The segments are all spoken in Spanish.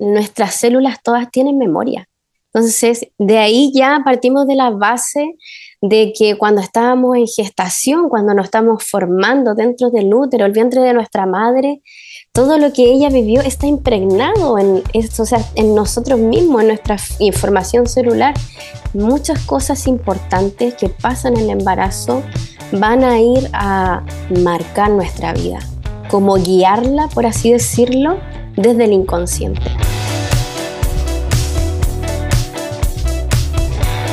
nuestras células todas tienen memoria. Entonces, de ahí ya partimos de la base de que cuando estábamos en gestación, cuando nos estamos formando dentro del útero, el vientre de nuestra madre, todo lo que ella vivió está impregnado en, o sea, en nosotros mismos, en nuestra información celular. Muchas cosas importantes que pasan en el embarazo van a ir a marcar nuestra vida, como guiarla, por así decirlo, desde el inconsciente.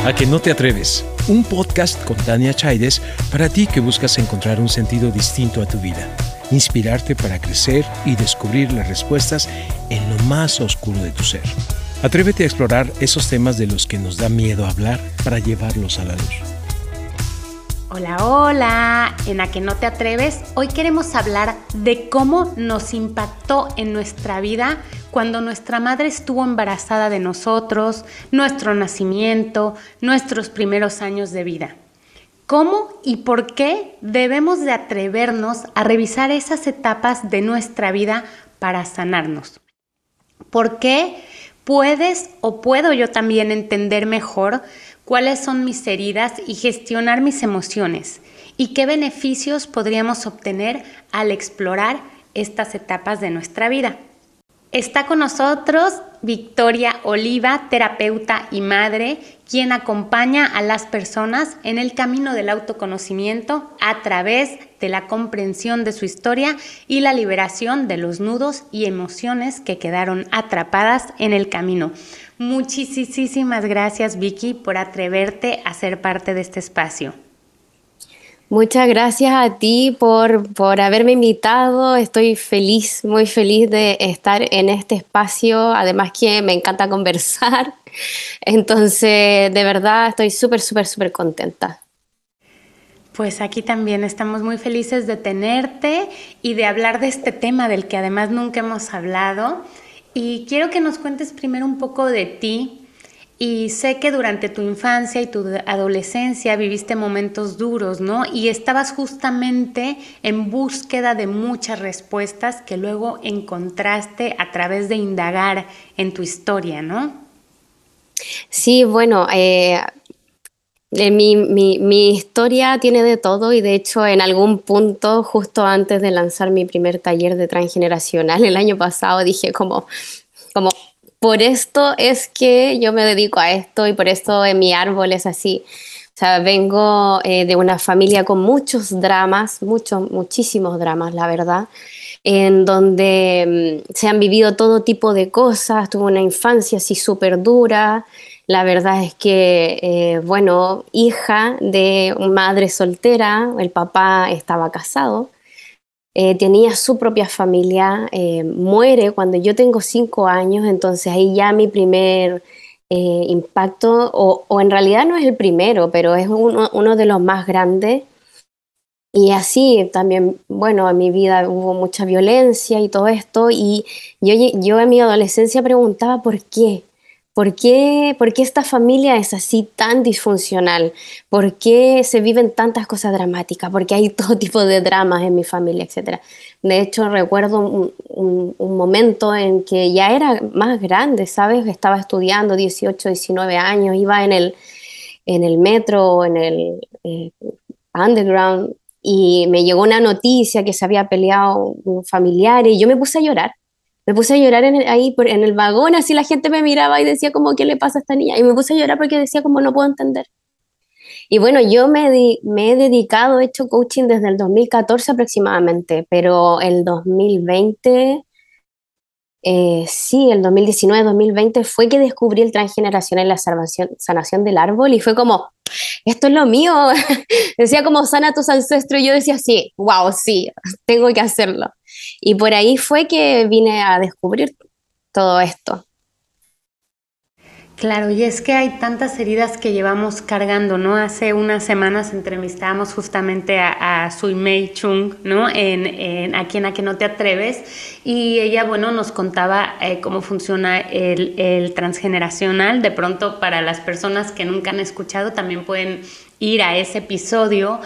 A que no te atreves, un podcast con Tania Chaides para ti que buscas encontrar un sentido distinto a tu vida, inspirarte para crecer y descubrir las respuestas en lo más oscuro de tu ser. Atrévete a explorar esos temas de los que nos da miedo hablar para llevarlos a la luz. Hola, hola. En A que no te atreves, hoy queremos hablar de cómo nos impactó en nuestra vida cuando nuestra madre estuvo embarazada de nosotros, nuestro nacimiento, nuestros primeros años de vida. ¿Cómo y por qué debemos de atrevernos a revisar esas etapas de nuestra vida para sanarnos? ¿Por qué puedes o puedo yo también entender mejor cuáles son mis heridas y gestionar mis emociones y qué beneficios podríamos obtener al explorar estas etapas de nuestra vida. Está con nosotros Victoria Oliva, terapeuta y madre, quien acompaña a las personas en el camino del autoconocimiento a través de la comprensión de su historia y la liberación de los nudos y emociones que quedaron atrapadas en el camino. Muchísimas gracias Vicky por atreverte a ser parte de este espacio. Muchas gracias a ti por, por, haberme invitado. Estoy feliz, muy feliz de estar en este espacio. Además que me encanta conversar. Entonces, de verdad, estoy súper, súper, súper contenta. Pues aquí también estamos muy felices de tenerte y de hablar de este tema del que además nunca hemos hablado. Y quiero que nos cuentes primero un poco de ti. Y sé que durante tu infancia y tu adolescencia viviste momentos duros, ¿no? Y estabas justamente en búsqueda de muchas respuestas que luego encontraste a través de indagar en tu historia, ¿no? Sí, bueno, eh, eh, mi, mi, historia tiene de todo y de hecho en algún punto, justo antes de lanzar mi primer taller de transgeneracional el año pasado, dije como, como por esto es que yo me dedico a esto y por esto en mi árbol es así. O sea, vengo eh, de una familia con muchos dramas, muchos, muchísimos dramas, la verdad, en donde mm, se han vivido todo tipo de cosas, tuve una infancia así súper dura, la verdad es que, eh, bueno, hija de madre soltera, el papá estaba casado, eh, tenía su propia familia, eh, muere cuando yo tengo cinco años, entonces ahí ya mi primer impacto, o, en realidad no es el primero, pero es uno, de los más grandes. Y así también, bueno, en mi vida hubo mucha violencia y todo esto, y yo en mi adolescencia preguntaba por qué, ¿Por qué, ¿Por qué, esta familia es así tan disfuncional? ¿Por qué se viven tantas cosas dramáticas? ¿Por qué hay todo tipo de dramas en mi familia, etcétera? De hecho, recuerdo un, momento en que ya era más grande, ¿sabes? Estaba estudiando 18, 19 años, iba en el, en el metro, en el eh, underground, y me llegó una noticia que se había peleado un familiar y yo me puse a llorar me puse a llorar en ahí por, en el vagón, así la gente me miraba y decía como, ¿qué le pasa a esta niña? Y me puse a llorar porque decía como, no puedo entender. Y bueno, yo me, me he dedicado, he hecho coaching desde el 2014 aproximadamente, pero el 2020, eh, sí, el 2019-2020 fue que descubrí el transgeneracional y la sanación, sanación del árbol y fue como, esto es lo mío. decía como sana a tus ancestros y yo decía, sí, wow, sí, tengo que hacerlo. Y por ahí fue que vine a descubrir todo esto. Claro, y es que hay tantas heridas que llevamos cargando, ¿no? Hace unas semanas entrevistábamos justamente a, a Sui Mei Chung, ¿no? En, en, aquí en A que no te atreves, y ella, bueno, nos contaba eh, cómo funciona el transgeneracional. De pronto, para las personas que nunca han escuchado, también pueden ir a ese episodio.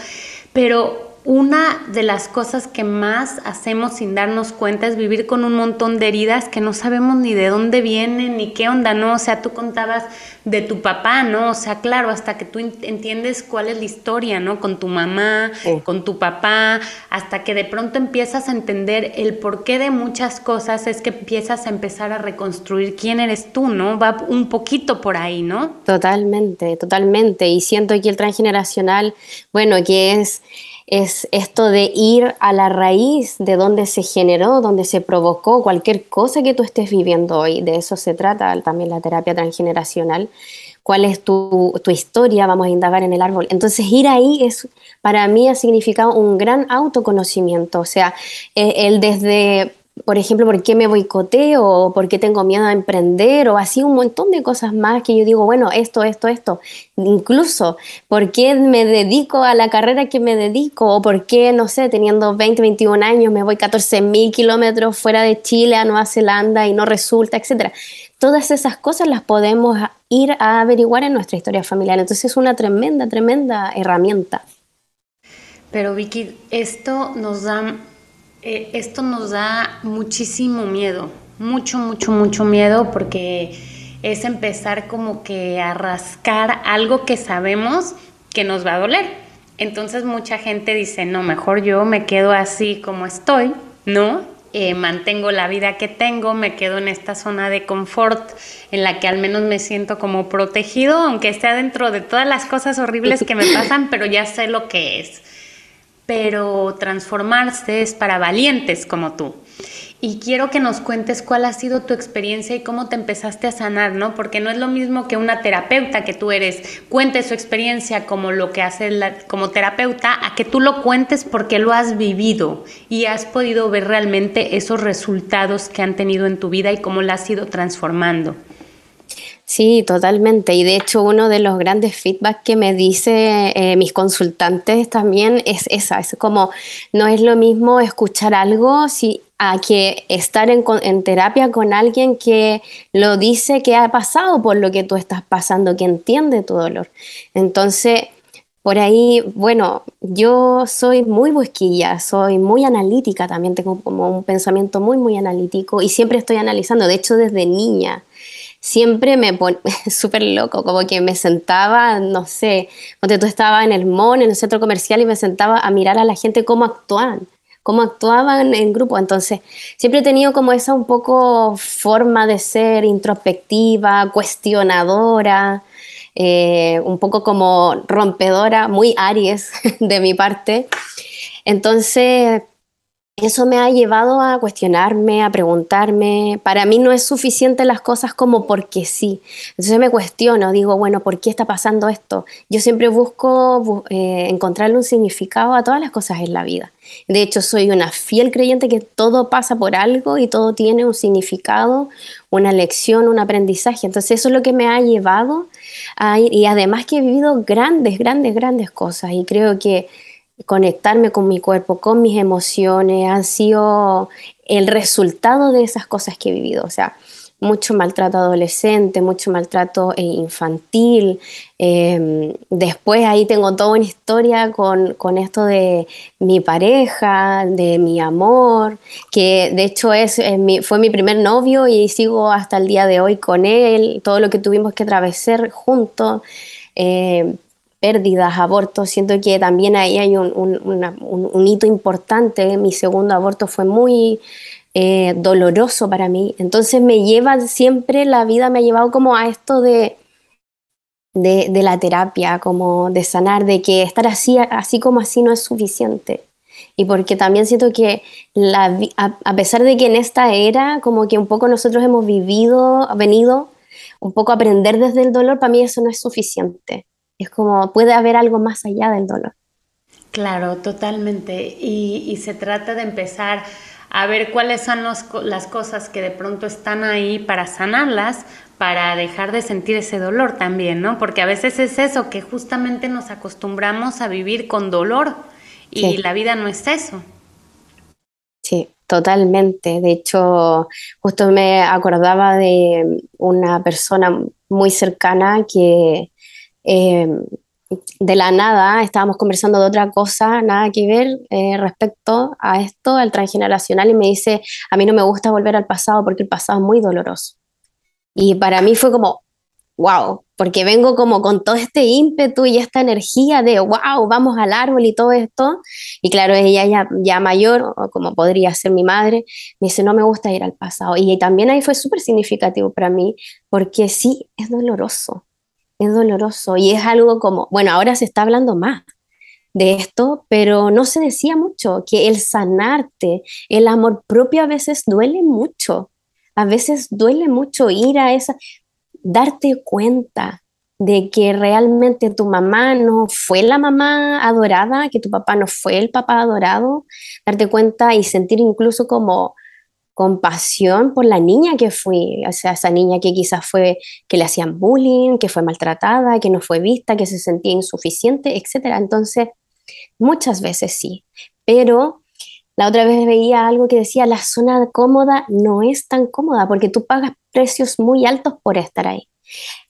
Pero una de las cosas que más hacemos sin darnos cuenta es vivir con un montón de heridas que no sabemos ni de dónde vienen ni qué onda, ¿no? O sea, tú contabas de tu papá, ¿no? O sea, claro, hasta que tú entiendes cuál es la historia, ¿no? Con tu mamá, con tu papá, hasta que de pronto empiezas a entender el porqué de muchas cosas, es que empiezas a empezar a reconstruir quién eres tú, ¿no? Va un poquito por ahí, ¿no? Totalmente, totalmente. Y siento que el transgeneracional, bueno, que es es esto de ir a la raíz de donde se generó, donde se provocó cualquier cosa que tú estés viviendo hoy. De eso se trata también la terapia transgeneracional. ¿Cuál es tu, tu historia? Vamos a indagar en el árbol. Entonces, ir ahí es, para mí ha significado un gran autoconocimiento. O sea, eh, el desde por ejemplo, por qué me boicoteo o por qué tengo miedo a emprender o así un montón de cosas más que yo digo, bueno, esto, esto, esto. Incluso, ¿por qué me dedico a la carrera que me dedico? O por qué, no sé, teniendo 20, 21 años, me voy 14 mil kilómetros fuera de Chile a Nueva Zelanda y no resulta, etcétera. Todas esas cosas las podemos ir a averiguar en nuestra historia familiar. Entonces es una tremenda, tremenda herramienta. Pero Vicky, esto nos da eh, esto nos da muchísimo miedo, mucho, mucho, mucho miedo porque es empezar como que a rascar algo que sabemos que nos va a doler. Entonces mucha gente dice, no, mejor yo me quedo así como estoy, ¿no? Eh, mantengo la vida que tengo, me quedo en esta zona de confort en la que al menos me siento como protegido, aunque esté dentro de todas las cosas horribles que me pasan, pero ya sé lo que es pero transformarse es para valientes como tú. Y quiero que nos cuentes cuál ha sido tu experiencia y cómo te empezaste a sanar, ¿no? Porque no es lo mismo que una terapeuta que tú eres cuente su experiencia como lo que hace como terapeuta, a que tú lo cuentes porque lo has vivido y has podido ver realmente esos resultados que han tenido en tu vida y cómo la has ido transformando. Sí, totalmente. Y de hecho uno de los grandes feedback que me dice eh, mis consultantes también es esa, es como no es lo mismo escuchar algo si, a que estar en, en, terapia con alguien que lo dice que ha pasado por lo que tú estás pasando, que entiende tu dolor. Entonces, por ahí, bueno, yo soy muy busquilla, soy muy analítica también, tengo como un pensamiento muy, muy analítico y siempre estoy analizando, de hecho desde niña siempre me pone súper loco, como que me sentaba, no sé, cuando tú estabas en el MON, en el centro comercial, y me sentaba a mirar a la gente cómo actuaban, cómo actuaban en grupo. Entonces, siempre he tenido como esa un poco forma de ser introspectiva, cuestionadora, eh, un poco como rompedora, muy Aries de mi parte. Entonces, eso me ha llevado a cuestionarme, a preguntarme. Para mí no es suficiente las cosas como porque sí. Entonces me cuestiono, digo, bueno, ¿por qué está pasando esto? Yo siempre busco eh, encontrarle un significado a todas las cosas en la vida. De hecho, soy una fiel creyente que todo pasa por algo y todo tiene un significado, una lección, un aprendizaje. Entonces eso es lo que me ha llevado a ir. Y además que he vivido grandes, grandes, grandes cosas. Y creo que conectarme con mi cuerpo, con mis emociones, han sido el resultado de esas cosas que he vivido. O sea, mucho maltrato adolescente, mucho maltrato eh, infantil. Em, después ahí tengo toda una historia con, con, esto de mi pareja, de mi amor, que de hecho es, fue mi primer novio y sigo hasta el día de hoy con él, todo lo que tuvimos que atravesar juntos. Em, pérdidas, abortos, siento que también ahí hay un, hito importante. Mi segundo aborto fue muy eh, doloroso para mí. Entonces me lleva siempre, la vida me ha llevado como a esto de, de, la terapia, como de sanar, de que estar así, así como así no es suficiente. Y porque también siento que a, a pesar de que en esta era, como que un poco nosotros hemos vivido, venido un poco a aprender desde el dolor, para mí eso no es suficiente es como puede haber algo más allá del dolor. Claro, totalmente. Y, se trata de empezar a ver cuáles son las cosas que de pronto están ahí para sanarlas, para dejar de sentir ese dolor también, ¿no? Porque a veces es eso, que justamente nos acostumbramos a vivir con dolor y la vida no es eso. Sí, totalmente. De hecho, justo me acordaba de una persona muy cercana que eh, de la nada estábamos conversando de otra cosa, nada que ver eh, respecto a esto, al transgeneracional, y me dice, a mí no me gusta volver al pasado porque el pasado es muy doloroso. Y para mí fue como, wow, porque vengo como con todo este ímpetu y esta energía de, wow, vamos al árbol y todo esto. Y claro, ella ya, ya mayor, como podría ser mi madre, me dice, no me gusta ir al pasado. Y también ahí fue súper significativo para mí, porque sí, es doloroso, es doloroso y es algo como, bueno, ahora se está hablando más de esto, pero no se decía mucho, que el sanarte, el amor propio a veces duele mucho. A veces duele mucho ir a esa, darte cuenta de que realmente tu mamá no fue la mamá adorada, que tu papá no fue el papá adorado, darte cuenta y sentir incluso como compasión por la niña que fui, o sea, esa niña que quizás fue, que le hacían bullying, que fue maltratada, que no fue vista, que se sentía insuficiente, etc. Entonces, muchas veces sí, pero la otra vez veía algo que decía, la zona cómoda no es tan cómoda porque tú pagas precios muy altos por estar ahí.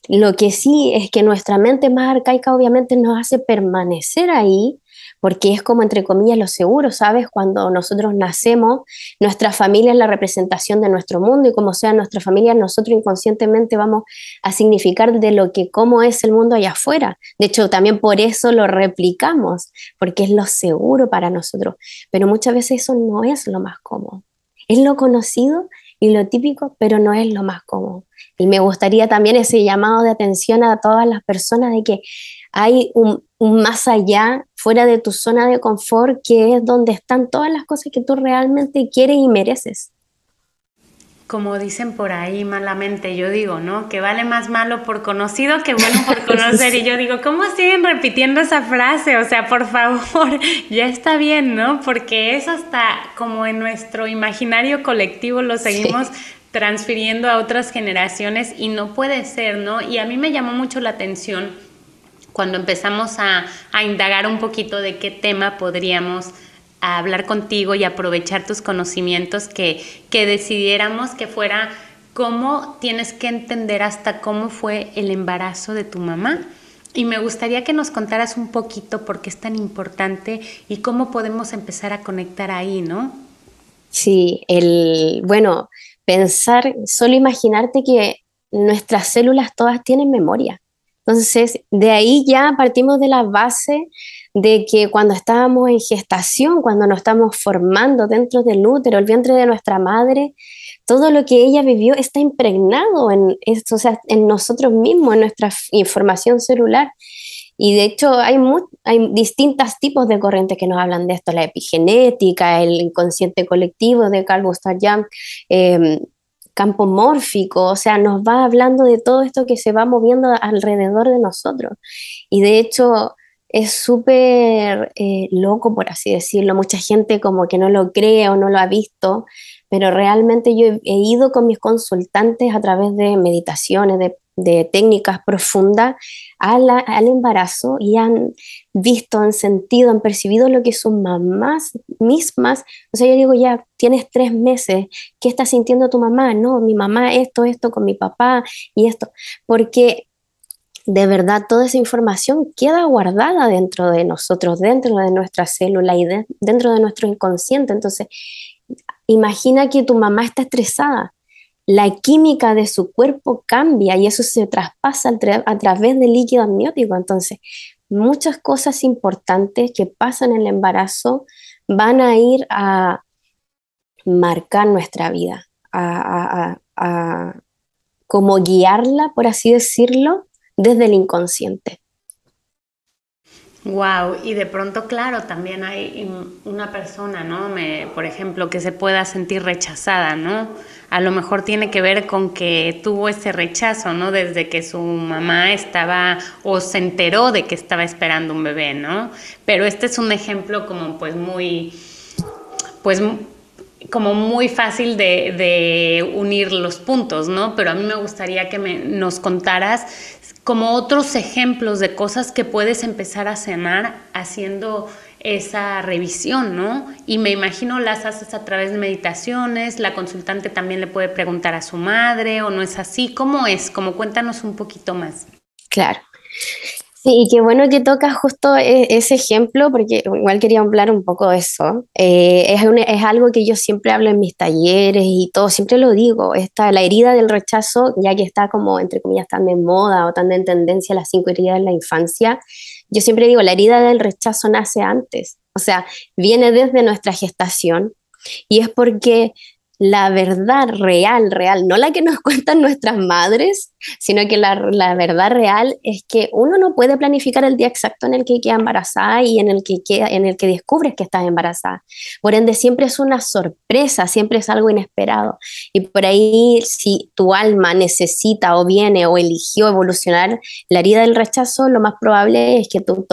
Lo que sí es que nuestra mente más arcaica obviamente nos hace permanecer ahí porque es como entre comillas lo seguro, ¿sabes? Cuando nosotros nacemos, nuestra familia es la representación de nuestro mundo y como sea nuestra familia, nosotros inconscientemente vamos a significar de lo que cómo es el mundo allá afuera. De hecho, también por eso lo replicamos, porque es lo seguro para nosotros, pero muchas veces eso no es lo más cómodo. Es lo conocido y lo típico, pero no es lo más cómodo. Y me gustaría también ese llamado de atención a todas las personas de que hay un, más allá, fuera de tu zona de confort, que es donde están todas las cosas que tú realmente quieres y mereces. Como dicen por ahí malamente, yo digo, ¿no? Que vale más malo por conocido que bueno por conocer. Y yo digo, ¿cómo siguen repitiendo esa frase? O sea, por favor, ya está bien, ¿no? Porque eso hasta como en nuestro imaginario colectivo lo seguimos transfiriendo a otras generaciones y no puede ser, ¿no? Y a mí me llamó mucho la atención cuando empezamos a, indagar un poquito de qué tema podríamos hablar contigo y aprovechar tus conocimientos, que, que decidiéramos que fuera cómo tienes que entender hasta cómo fue el embarazo de tu mamá. Y me gustaría que nos contaras un poquito por qué es tan importante y cómo podemos empezar a conectar ahí, ¿no? Sí, el, bueno, pensar, solo imaginarte que nuestras células todas tienen memoria. Entonces, de ahí ya partimos de la base de que cuando estábamos en gestación, cuando nos estamos formando dentro del útero, el vientre de nuestra madre, todo lo que ella vivió está impregnado en, esto, o sea, en nosotros mismos, en nuestra información celular. Y de hecho hay, hay distintos tipos de corrientes que nos hablan de esto, la epigenética, el inconsciente colectivo de Carl Gustav Jung, em, campo mórfico, o sea, nos va hablando de todo esto que se va moviendo alrededor de nosotros. Y de hecho es súper eh, loco, por así decirlo. Mucha gente como que no lo cree o no lo ha visto, pero realmente yo he, ido con mis consultantes a través de meditaciones, de técnicas profundas al embarazo y han visto, han sentido, han percibido lo que sus mamás mismas, o sea, yo digo, ya tienes tres meses, ¿qué está sintiendo tu mamá? No, mi mamá esto, esto con mi papá y esto, porque de verdad toda esa información queda guardada dentro de nosotros, dentro de nuestra célula y dentro de nuestro inconsciente. Entonces, imagina que tu mamá está estresada la química de su cuerpo cambia y eso se traspasa a través del líquido amniótico. Entonces, muchas cosas importantes que pasan en el embarazo van a ir a marcar nuestra vida, a, a como guiarla, por así decirlo, desde el inconsciente. Wow, y de pronto, claro, también hay una persona, ¿no? Me, por ejemplo, que se pueda sentir rechazada, ¿no? A lo mejor tiene que ver con que tuvo ese rechazo, ¿no? Desde que su mamá estaba o se enteró de que estaba esperando un bebé, ¿no? Pero este es un ejemplo como pues muy, pues como muy fácil de, de unir los puntos, ¿no? Pero a mí me gustaría que me, nos contaras como otros ejemplos de cosas que puedes empezar a cenar haciendo esa revisión, ¿no? Y me imagino las haces a través de meditaciones, la consultante también le puede preguntar a su madre o no es así, ¿cómo es? Como cuéntanos un poquito más. Claro. Sí, y qué bueno que tocas justo e, ese ejemplo, porque igual quería hablar un poco de eso. Eh, es, es, algo que yo siempre hablo en mis talleres y todo, siempre lo digo, esta, la herida del rechazo, ya que está como, entre comillas, tan de moda o tan de tendencia las cinco heridas de la infancia, yo siempre digo, la herida del rechazo nace antes, o sea, viene desde nuestra gestación y es porque la verdad real, real, no la que nos cuentan nuestras madres, sino que la, la, verdad real es que uno no puede planificar el día exacto en el que queda embarazada y en el que, queda, en el que descubres que estás embarazada. Por ende, siempre es una sorpresa, siempre es algo inesperado. Y por ahí, si tu alma necesita o viene o eligió evolucionar la herida del rechazo, lo más probable es que tú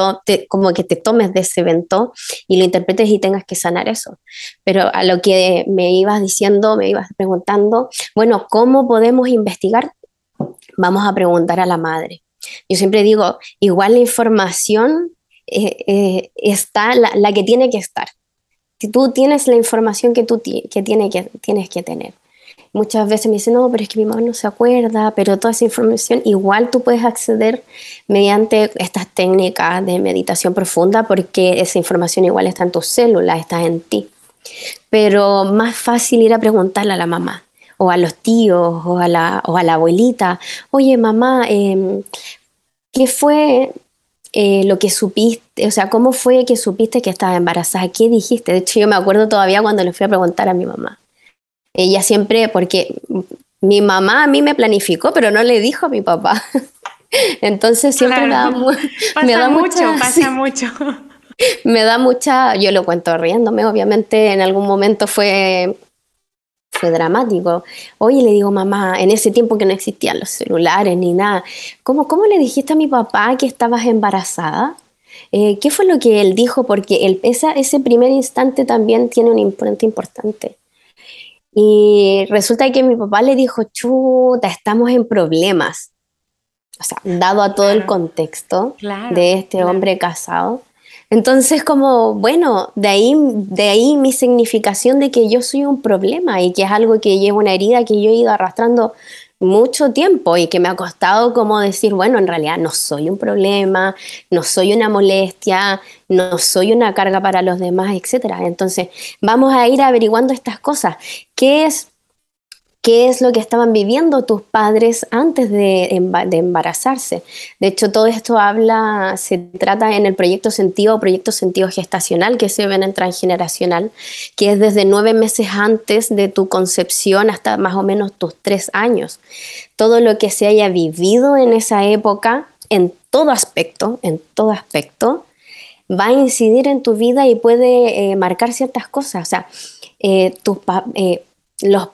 como que te tomes de ese evento y lo interpretes y tengas que sanar eso. Pero a lo que me ibas diciendo, me ibas preguntando, bueno, ¿cómo podemos investigar? vamos a preguntar a la madre. Yo siempre digo, igual la información eh, eh, está la, que tiene que estar. Si tú tienes la información que tú que, tiene que tienes que tener. Muchas veces me dicen, no, pero es que mi mamá no se acuerda, pero toda esa información igual tú puedes acceder mediante estas técnicas de meditación profunda porque esa información igual está en tus células, está en ti. Pero más fácil ir a preguntarle a la mamá o a los tíos o a la, o a la abuelita, oye mamá, em, ¿qué fue eh, lo que supiste? O sea, ¿cómo fue que supiste que estaba embarazada? ¿Qué dijiste? De hecho, yo me acuerdo todavía cuando le fui a preguntar a mi mamá. Ella siempre, porque mi mamá a mí me planificó, pero no le dijo a mi papá. Entonces siempre me da, me da mucho, pasa mucho. Me da mucha, yo lo cuento riéndome, obviamente en algún momento fue fue dramático. Oye, le digo, mamá, en ese tiempo que no existían los celulares ni nada, ¿cómo, cómo le dijiste a mi papá que estabas embarazada? Eh, ¿Qué fue lo que él dijo? Porque el, esa, ese primer instante también tiene un imponente importante. Y resulta que mi papá le dijo, chuta, estamos en problemas. O sea, dado a todo el contexto de este hombre casado, entonces, como, bueno, de ahí, de ahí mi significación de que yo soy un problema y que es algo que llevo una herida que yo he ido arrastrando mucho tiempo y que me ha costado como decir, bueno, en realidad no soy un problema, no soy una molestia, no soy una carga para los demás, etc. Entonces, vamos a ir averiguando estas cosas. ¿Qué es qué es lo que estaban viviendo tus padres antes de, embarazarse. De hecho, todo esto habla, se trata en el proyecto sentido o proyecto sentido gestacional que se ve en transgeneracional, que es desde nueve meses antes de tu concepción hasta más o menos tus tres años. Todo lo que se haya vivido en esa época, en todo aspecto, en todo aspecto, va a incidir en tu vida y puede eh, marcar ciertas cosas. O sea, eh, tus eh, los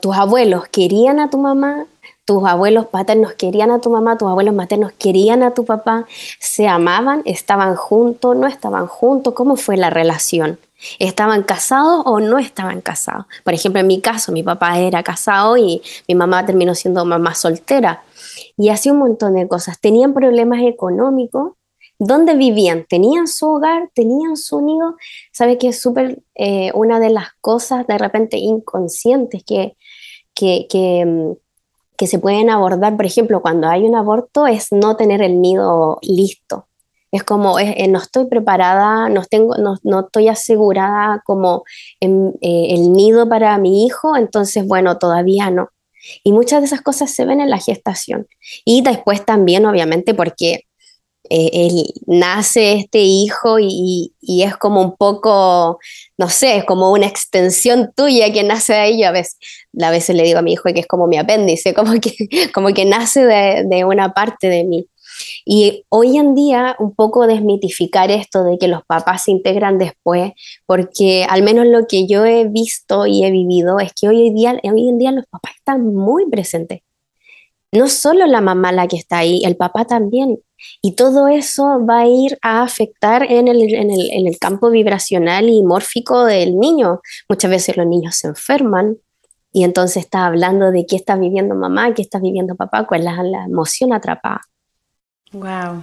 tus abuelos querían a tu mamá, tus abuelos paternos querían a tu mamá, tus abuelos maternos querían a tu papá, se amaban, estaban juntos, no estaban juntos, ¿cómo fue la relación? ¿Estaban casados o no estaban casados? Por ejemplo, en mi caso, mi papá era casado y mi mamá terminó siendo mamá soltera. Y así un montón de cosas. Tenían problemas económicos, ¿Dónde vivían? ¿Tenían su hogar? ¿Tenían su nido? ¿Sabe que es súper eh, una de las cosas de repente inconscientes que, que, mm, que, se pueden abordar? Por ejemplo, cuando hay un aborto es no tener el nido listo. Es como, eh, no estoy preparada, no, tengo, no, no estoy asegurada como en, eh, el nido para mi hijo, entonces, bueno, todavía no. Y muchas de esas cosas se ven en la gestación. Y después también, obviamente, porque eh, él, nace este hijo y, es como un poco, no sé, es como una extensión tuya que nace de ello. A veces, a veces le digo a mi hijo que es como mi apéndice, como que, como que nace de, de una parte de mí. Y hoy en día un poco desmitificar esto de que los papás se integran después, porque al menos lo que yo he visto y he vivido es que hoy, día, hoy en día los papás están muy presentes. No solo la mamá la que está ahí, el papá también. Y todo eso va a ir a afectar en el, campo vibracional y mórfico del niño. Muchas veces los niños se enferman y entonces está hablando de qué está viviendo mamá, qué está viviendo papá, cuál es la emoción atrapada. Wow.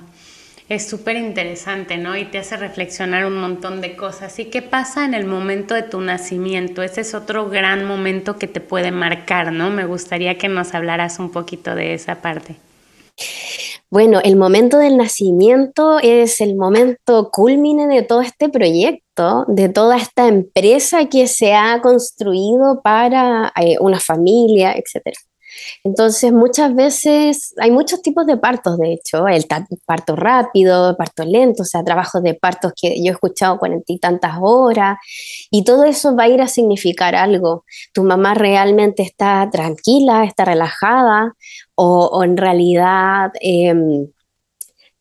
Es súper interesante, ¿no? Y te hace reflexionar un montón de cosas. ¿Y qué pasa en el momento de tu nacimiento? Ese es otro gran momento que te puede marcar, ¿no? Me gustaría que nos hablaras un poquito de esa parte. Bueno, el momento del nacimiento es el momento culmine de todo este proyecto, de toda esta empresa que se ha construido para eh, una familia, etc. Entonces, muchas veces hay muchos tipos de partos, de hecho, el parto rápido, parto lento, o sea, trabajos de partos que yo he escuchado cuarenta y tantas horas, y todo eso va a ir a significar algo. Tu mamá realmente está tranquila, está relajada, o, en realidad... Em,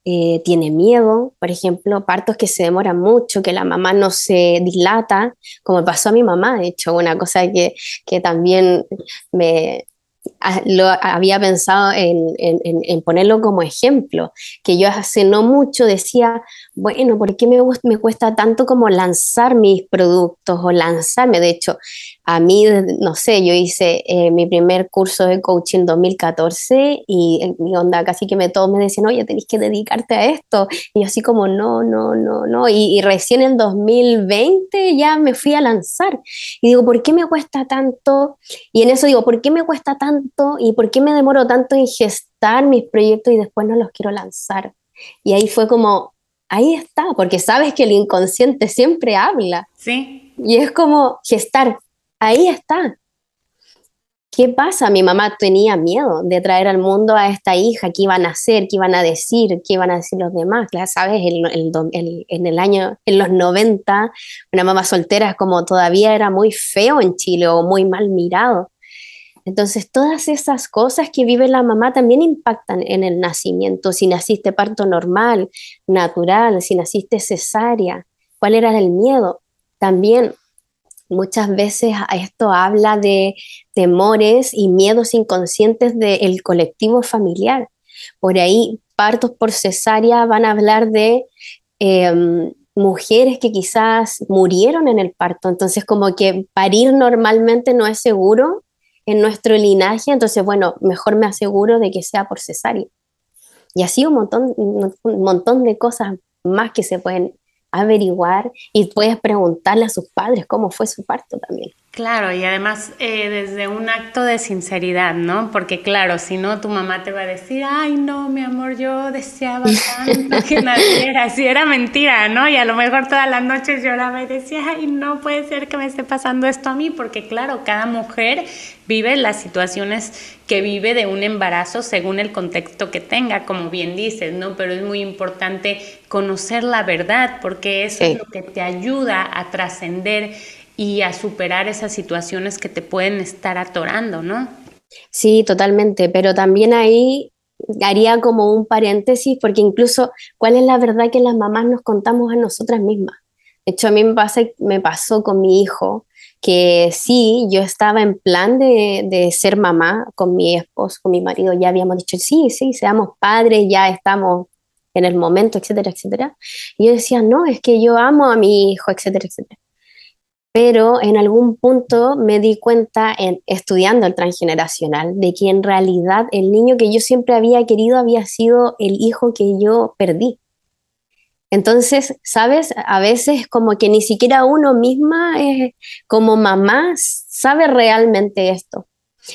eh, tiene miedo, por ejemplo, partos que se demoran mucho, que la mamá no se dilata, como pasó a mi mamá, de hecho, una cosa que, que también me, lo había pensado en, ponerlo como ejemplo, que yo hace no mucho decía, bueno, ¿por qué me, me cuesta tanto como lanzar mis productos o lanzarme? De hecho, a mí, no sé, yo hice eh, mi primer curso de coaching en 2014 y mi onda casi que me, todos me decían, oye, tenés que dedicarte a esto. Y yo así como, no, no, no, no. Y, y recién en 2020 ya me fui a lanzar. Y digo, ¿por qué me cuesta tanto? Y en eso digo, ¿por qué me cuesta tanto? ¿Y por qué me demoro tanto en gestar mis proyectos y después no los quiero lanzar? Y ahí fue como, ahí está, porque sabes que el inconsciente siempre habla. Sí. Y es como gestar, ahí está. ¿Qué pasa? Mi mamá tenía miedo de traer al mundo a esta hija, qué iban a hacer, qué iban a decir, qué iban a decir los demás. Ya sabes, en el año, en los 90, una mamá soltera como todavía era muy feo en Chile o muy mal mirado. Entonces, todas esas cosas que vive la mamá también impactan en el nacimiento. Si naciste parto normal, natural, si naciste cesárea, ¿cuál era el miedo? También Muchas veces esto habla de temores y miedos inconscientes del colectivo familiar. Por ahí, partos por cesárea van a hablar de em, mujeres que quizás murieron en el parto. Entonces, como que parir normalmente no es seguro en nuestro linaje. Entonces, bueno, mejor me aseguro de que sea por cesárea. Y así un montón, un montón de cosas más que se pueden averiguar y puedes preguntarle a sus padres cómo fue su parto también. Claro, y además eh, desde un acto de sinceridad, ¿no? Porque claro, si no, tu mamá te va a decir, ay, no, mi amor, yo deseaba tanto que naciera, si era mentira, ¿no? Y a lo mejor todas las noches lloraba y decía, ay, no puede ser que me esté pasando esto a mí, porque claro, cada mujer vive las situaciones que vive de un embarazo según el contexto que tenga, como bien dices, ¿no? Pero es muy importante conocer la verdad, porque eso es lo que te ayuda a trascender y a superar esas situaciones que te pueden estar atorando, ¿no? Sí, totalmente, pero también ahí haría como un paréntesis, porque incluso, ¿cuál es la verdad que las mamás nos contamos a nosotras mismas? De hecho, a mí me, pasó con mi hijo, que sí, yo estaba en plan de, de, ser mamá con mi esposo, con mi marido, ya habíamos dicho, sí, sí, seamos padres, ya estamos en el momento, etcétera, etcétera. Y yo decía, no, es que yo amo a mi hijo, etcétera, etcétera pero en algún punto me di cuenta, en, estudiando el transgeneracional, de que en realidad el niño que yo siempre había querido había sido el hijo que yo perdí. Entonces, ¿sabes? A veces como que ni siquiera uno misma, como mamá, sabe realmente esto.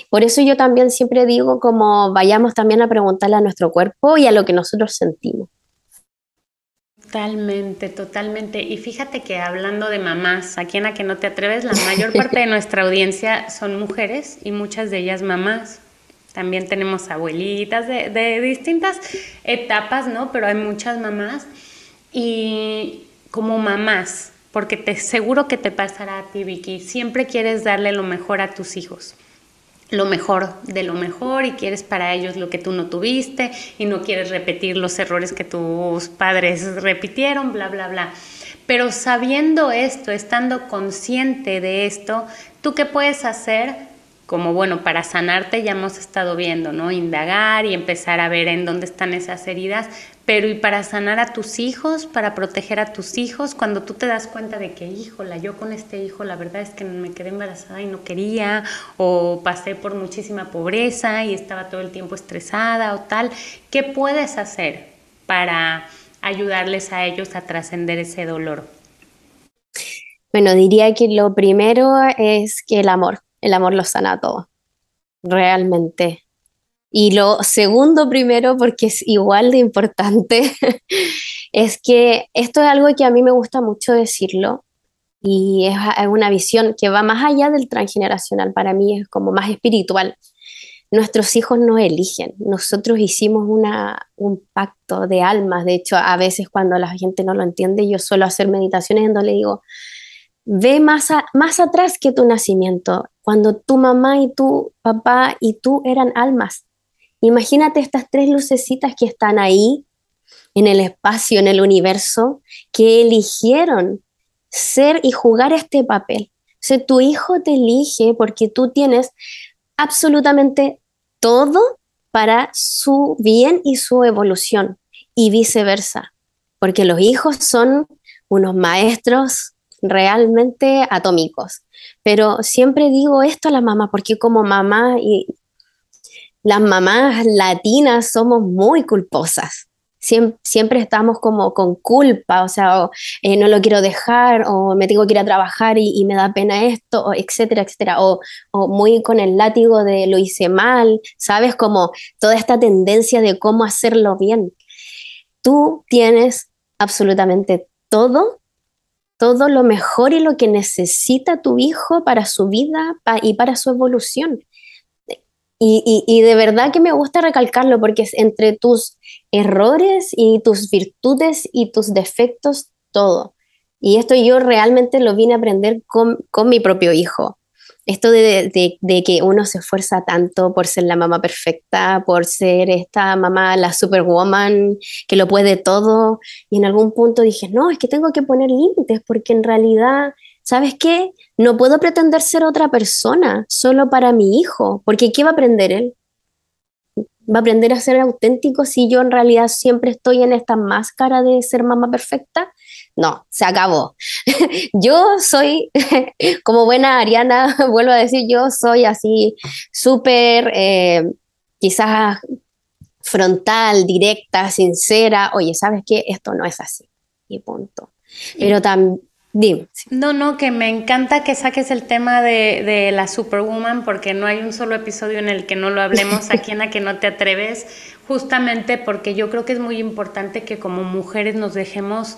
Por eso yo también siempre digo como vayamos también a preguntarle a nuestro cuerpo y a lo que nosotros sentimos. Totalmente, totalmente. Y fíjate que hablando de mamás, aquí en A que no te atreves, la mayor parte de nuestra audiencia son mujeres y muchas de ellas mamás. También tenemos abuelitas de, distintas etapas, ¿no? Pero hay muchas mamás. Y como mamás, porque te seguro que te pasará a ti, Vicky, siempre quieres darle lo mejor a tus hijos lo mejor de lo mejor y quieres para ellos lo que tú no tuviste y no quieres repetir los errores que tus padres repitieron, bla, bla, bla. Pero sabiendo esto, estando consciente de esto, ¿tú qué puedes hacer? Como bueno, para sanarte ya hemos estado viendo, ¿no? Indagar y empezar a ver en dónde están esas heridas, pero y para sanar a tus hijos, para proteger a tus hijos, cuando tú te das cuenta de que, híjola, yo con este hijo la verdad es que me quedé embarazada y no quería, o pasé por muchísima pobreza y estaba todo el tiempo estresada o tal, ¿qué puedes hacer para ayudarles a ellos a trascender ese dolor? Bueno, diría que lo primero es que el amor, el amor lo sana todo, realmente Y lo segundo primero, porque es igual de importante, es que esto es algo que a mí me gusta mucho decirlo y es una visión que va más allá del transgeneracional, para mí es como más espiritual. Nuestros hijos nos eligen, nosotros hicimos una, un pacto de almas, de hecho a veces cuando la gente no lo entiende yo suelo hacer meditaciones donde le digo, ve más, más atrás que tu nacimiento, cuando tu mamá y tu papá y tú eran almas. Imagínate estas tres lucecitas que están ahí en el espacio, en el universo, que eligieron ser y jugar este papel. O tu hijo te elige porque tú tienes absolutamente todo para su bien y su evolución y viceversa, porque los hijos son unos maestros realmente atómicos. Pero siempre digo esto a la mamá, porque como mamá y las mamás latinas somos muy culposas siempre, estamos como con culpa, o sea, eh, no lo quiero dejar, o me tengo que ir a trabajar y, me da pena esto, o etcétera, etcétera, o, o, muy con el látigo de lo hice mal, ¿sabes? Como toda esta tendencia de cómo hacerlo bien. Tú tienes absolutamente todo, todo lo mejor y lo que necesita tu hijo para su vida y para su evolución. Y, de verdad que me gusta recalcarlo porque es entre tus errores y tus virtudes y tus defectos todo. Y esto yo realmente lo vine a aprender con, mi propio hijo. Esto de, que uno se esfuerza tanto por ser la mamá perfecta, por ser esta mamá, la superwoman, que lo puede todo. Y en algún punto dije, no, es que tengo que poner límites porque en realidad ¿sabes qué? No puedo pretender ser otra persona solo para mi hijo, porque ¿qué va a aprender él? ¿Va a aprender a ser auténtico si yo en realidad siempre estoy en esta máscara de ser mamá perfecta? No, se acabó. yo soy, como buena Ariana, vuelvo a decir, yo soy así súper, eh, quizás frontal, directa, sincera. Oye, ¿sabes qué? Esto no es así. Y punto. Pero también no, no, que me encanta que saques el tema de, de, la Superwoman porque no hay un solo episodio en el que no lo hablemos aquí en la que no te atreves, justamente porque yo creo que es muy importante que como mujeres nos dejemos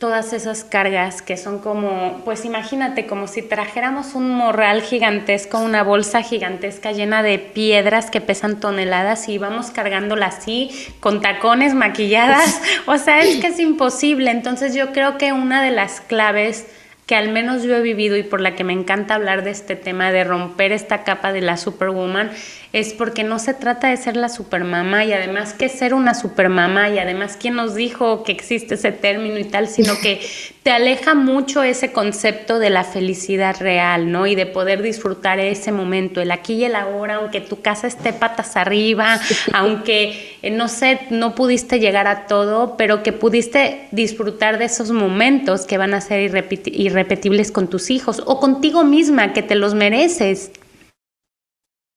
todas esas cargas que son como, pues imagínate, como si trajéramos un morral gigantesco, una bolsa gigantesca llena de piedras que pesan toneladas y vamos cargándola así, con tacones maquilladas. O sea, es que es imposible. Entonces yo creo que una de las claves que al menos yo he vivido y por la que me encanta hablar de este tema de romper esta capa de la superwoman es porque no se trata de ser la supermamá y además que ser una supermamá y además quién nos dijo que existe ese término y tal, sino que te aleja mucho ese concepto de la felicidad real, ¿no? Y de poder disfrutar ese momento, el aquí y el ahora, aunque tu casa esté patas arriba, aunque, eh, no sé, no pudiste llegar a todo, pero que pudiste disfrutar de esos momentos que van a ser irrepetibles con tus hijos o contigo misma, que te los mereces.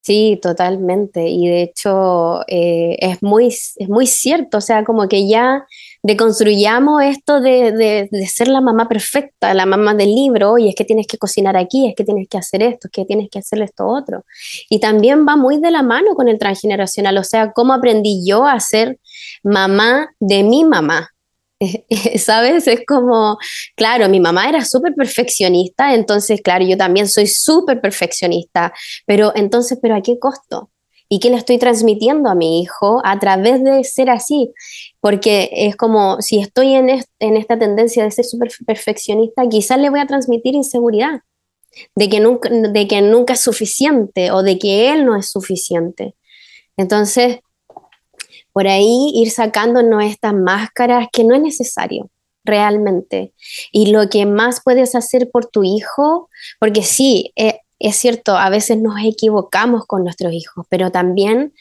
Sí, totalmente. Y de hecho eh, es, muy, es muy cierto, o sea, como que ya deconstruyamos esto de, de, ser la mamá perfecta, la mamá del libro, y es que tienes que cocinar aquí, es que tienes que hacer esto, es que tienes que hacer esto otro. Y también va muy de la mano con el transgeneracional, o sea, cómo aprendí yo a ser mamá de mi mamá. ¿sabes? Es como, claro, mi mamá era súper perfeccionista, entonces, claro, yo también soy súper perfeccionista, pero entonces, ¿pero a qué costo? ¿Y qué le estoy transmitiendo a mi hijo a través de ser así? Porque es como, si estoy en, en esta tendencia de ser súper perfeccionista, quizás le voy a transmitir inseguridad, de que, nunca, de que nunca es suficiente o de que él no es suficiente. Entonces, por ahí ir sacándonos estas máscaras que no es necesario realmente. Y lo que más puedes hacer por tu hijo, porque sí, eh, es cierto, a veces nos equivocamos con nuestros hijos, pero también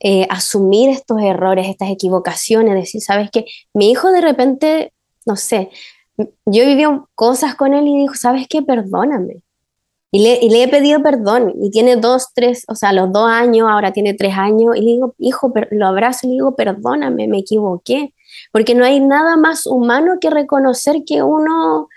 eh, asumir estos errores, estas equivocaciones, decir, sabes que mi hijo de repente, no sé, yo viví cosas con él y dijo, sabes qué, perdóname. Y le, he pedido perdón y tiene dos, tres, o sea, los dos años, ahora tiene tres años, y le digo, hijo, lo abrazo y le digo, perdóname, me equivoqué, porque no hay nada más humano que reconocer que uno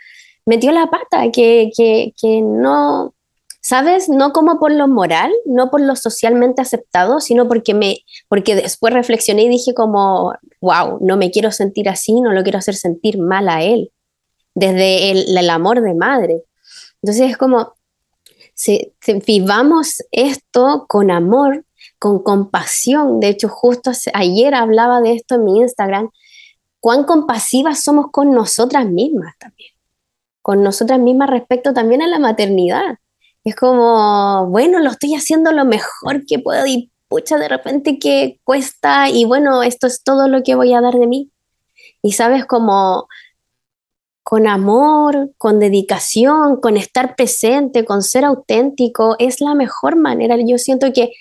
metió la pata, que, que, que no, ¿sabes? No como por lo moral, no por lo socialmente aceptado, sino porque, me, porque después reflexioné y dije como, wow, no me quiero sentir así, no lo quiero hacer sentir mal a él, desde el, el amor de madre. Entonces es como, si, vivamos esto con amor, con compasión. De hecho, justo ayer hablaba de esto en mi Instagram, cuán compasivas somos con nosotras mismas también, con nosotras mismas respecto también a la maternidad. Es como, bueno, lo estoy haciendo lo mejor que puedo y pucha, de repente que cuesta y bueno, esto es todo lo que voy a dar de mí. Y sabes, como con amor, con dedicación, con estar presente, con ser auténtico, es la mejor manera. Yo siento que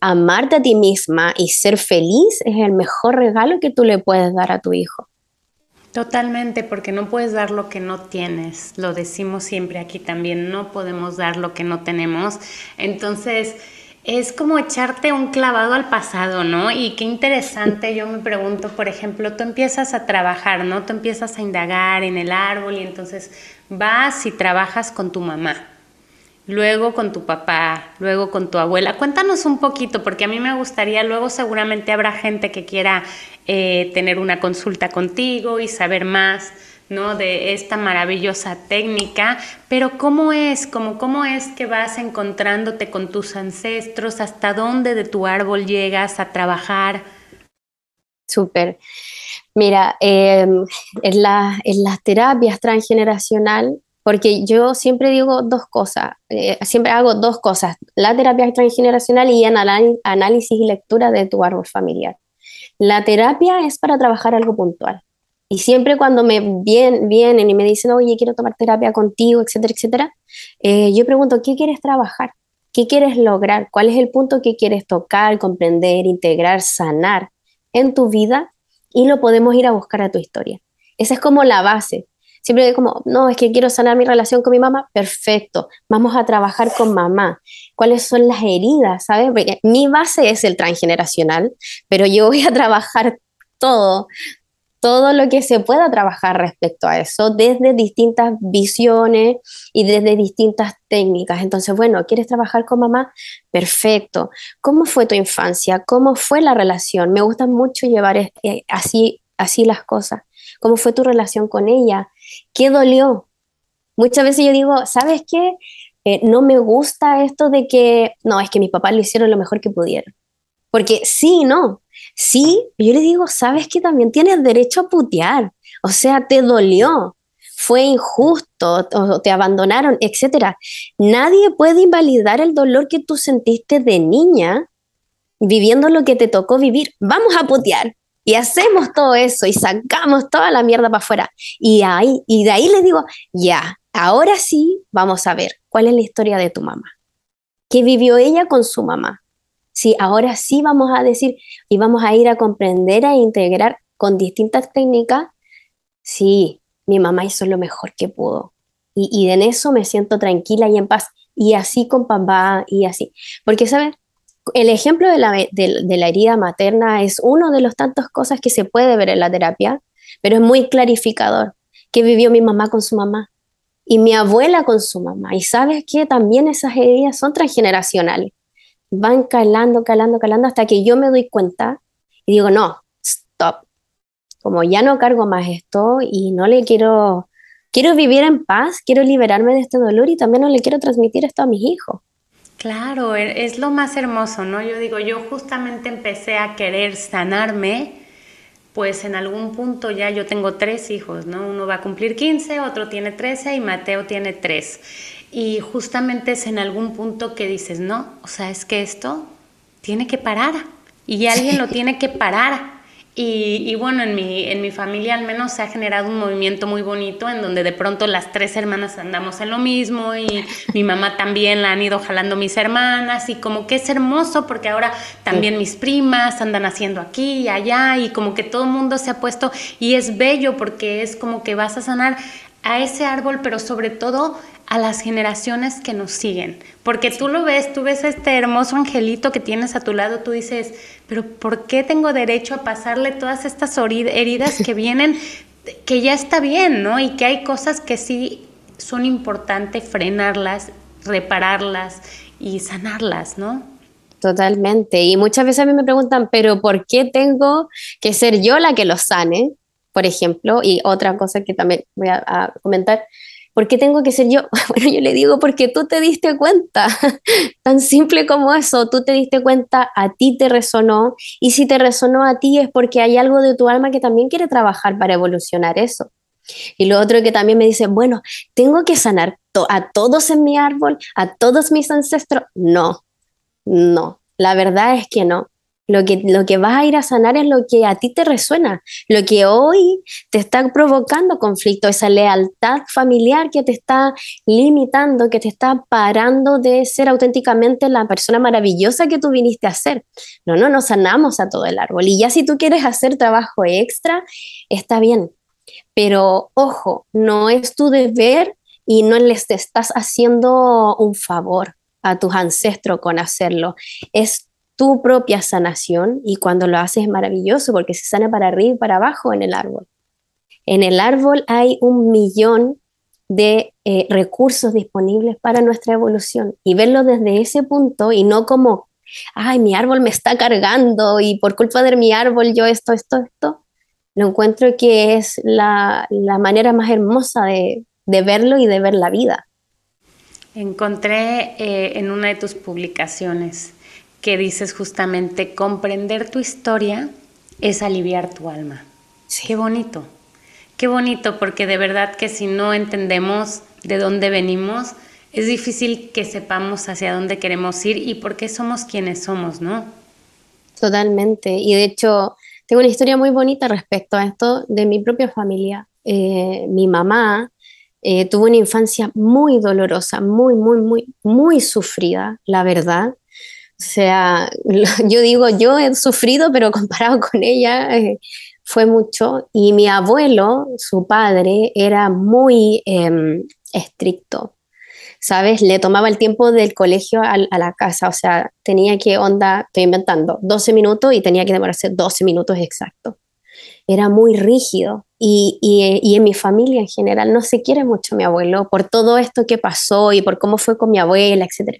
amarte a ti misma y ser feliz es el mejor regalo que tú le puedes dar a tu hijo. Totalmente, porque no puedes dar lo que no tienes. Lo decimos siempre aquí también, no podemos dar lo que no tenemos. Entonces, es como echarte un clavado al pasado, ¿no? Y qué interesante, yo me pregunto, por ejemplo, tú empiezas a trabajar, ¿no? Tú empiezas a indagar en el árbol y entonces vas y trabajas con tu mamá, luego con tu papá, luego con tu abuela. Cuéntanos un poquito, porque a mí me gustaría, luego seguramente habrá gente que quiera eh, tener una consulta contigo y saber más ¿no? De esta maravillosa técnica, pero ¿cómo es? ¿Cómo, ¿Cómo es que vas encontrándote con tus ancestros? ¿Hasta dónde de tu árbol llegas a trabajar? Súper. Mira, em, en, la, en las terapias transgeneracional, porque yo siempre digo dos cosas, eh, siempre hago dos cosas, la terapia transgeneracional y análisis y lectura de tu árbol familiar. La terapia es para trabajar algo puntual. Y siempre cuando me vienen y me dicen, oye, quiero tomar terapia contigo, etcétera, etcétera, eh, yo pregunto, ¿qué quieres trabajar? ¿Qué quieres lograr? ¿Cuál es el punto que quieres tocar, comprender, integrar, sanar en tu vida? Y lo podemos ir a buscar a tu historia. Esa es como la base. Siempre como, no, es que quiero sanar mi relación con mi mamá, perfecto, vamos a trabajar con mamá. ¿Cuáles son las heridas? ¿Sabes? mi base es el transgeneracional, pero yo voy a trabajar todo, todo lo que se pueda trabajar respecto a eso desde distintas visiones y desde distintas técnicas. Entonces, bueno, ¿quieres trabajar con mamá? Perfecto. ¿Cómo fue tu infancia? ¿Cómo fue la relación? Me gusta mucho llevar eh, así, así las cosas. ¿Cómo fue tu relación con ella? ¿Qué dolió? Muchas veces yo digo, ¿sabes qué? Eh, no me gusta esto de que, no, es que mis papás lo hicieron lo mejor que pudieron. Porque sí, no, Sí, yo le digo, sabes que también tienes derecho a putear, o sea, te dolió, fue injusto, o te abandonaron, etc. Nadie puede invalidar el dolor que tú sentiste de niña viviendo lo que te tocó vivir. Vamos a putear. Y hacemos todo eso y sacamos toda la mierda para afuera. Y, ahí, y de ahí le digo, ya, ahora sí vamos a ver cuál es la historia de tu mamá. ¿Qué vivió ella con su mamá? Sí, ahora sí vamos a decir y vamos a ir a comprender, a integrar con distintas técnicas. Sí, mi mamá hizo lo mejor que pudo. Y, y en eso me siento tranquila y en paz. Y así con papá y así. Porque, ¿sabes? El ejemplo de la, de la herida materna es uno de los tantas cosas que se puede ver en la terapia, pero es muy clarificador. que vivió mi mamá con su mamá? Y mi abuela con su mamá. Y sabes que también esas heridas son transgeneracionales van calando, calando, calando hasta que yo me doy cuenta y digo, no, stop. Como ya no cargo más esto y no le quiero, quiero vivir en paz, quiero liberarme de este dolor y también no le quiero transmitir esto a mis hijos. Claro, e, es lo más hermoso, ¿no? Yo digo, yo justamente empecé a querer sanarme, pues en algún punto ya yo tengo tres hijos, ¿no? Uno va a cumplir 15, otro tiene 13 y Mateo tiene 3. Y justamente es en algún punto que dices, no, o sea, es que esto tiene que parar y alguien lo tiene que parar. Y, bueno, en mi, en mi familia al menos se ha generado un movimiento muy bonito en donde de pronto las tres hermanas andamos en lo mismo y mi mamá también la han ido jalando mis hermanas y como que es hermoso porque ahora también mis primas andan haciendo aquí y allá y como que todo el mundo se ha puesto y es bello porque es como que vas a sanar a ese árbol, pero sobre todo a las generaciones que nos siguen. Porque tú lo ves, tú ves este hermoso angelito que tienes a tu lado, tú dices, pero ¿por qué tengo derecho a pasarle todas estas heridas que vienen? que ya está bien, ¿no? Y que hay cosas que sí son importantes frenarlas repararlas y sanarlas, ¿no? Totalmente. Y muchas veces a mí me preguntan, pero ¿por qué tengo que ser yo la que los sane? Por ejemplo, y otra cosa que también voy a, comentar, ¿por qué tengo que ser yo? Bueno, yo le digo porque tú te diste cuenta, tan simple como eso, tú te diste cuenta, a ti te resonó, y si te resonó a ti es porque hay algo de tu alma que también quiere trabajar para evolucionar eso. Y lo otro que también me dice, bueno, tengo que sanar a todos en mi árbol, a todos mis ancestros. No, no, la verdad es que no. Lo que, lo que vas a ir a sanar es lo que a ti te resuena, lo que hoy te está provocando conflicto, esa lealtad familiar que te está limitando, que te está parando de ser auténticamente la persona maravillosa que tú viniste a ser. No, no, nos sanamos a todo el árbol. Y ya si tú quieres hacer trabajo extra, está bien. Pero ojo, no es tu deber y no les estás haciendo un favor a tus ancestros con hacerlo. Es tu propia sanación y cuando lo haces es maravilloso porque se sana para arriba y para abajo en el árbol. En el árbol hay un millón de eh, recursos disponibles para nuestra evolución y verlo desde ese punto y no como, ay, mi árbol me está cargando y por culpa de mi árbol yo esto, esto, esto, lo encuentro que es la, manera más hermosa de verlo y de ver la vida. Encontré eh, en una de tus publicaciones que dices justamente, comprender tu historia es aliviar tu alma. Qué bonito, qué bonito, porque de verdad que si no entendemos de dónde venimos, es difícil que sepamos hacia dónde queremos ir y por qué somos quienes somos, ¿no? Totalmente. Y de hecho, tengo una historia muy bonita respecto a esto de mi propia familia. Eh, mi mamá eh, tuvo una infancia muy dolorosa, muy, muy, muy, muy sufrida, la verdad. O sea, yo digo, yo he sufrido, pero comparado con ella eh, fue mucho. Y mi abuelo, su padre, era muy em, estricto. ¿Sabes? Le tomaba el tiempo del colegio a, la casa, o sea, tenía que, onda, estoy inventando, 12 minutos y tenía que demorarse 12 minutos exactos. Era muy rígido y, en mi familia en general no se quiere mucho mi abuelo por todo esto que pasó y por cómo fue con mi abuela, etcétera,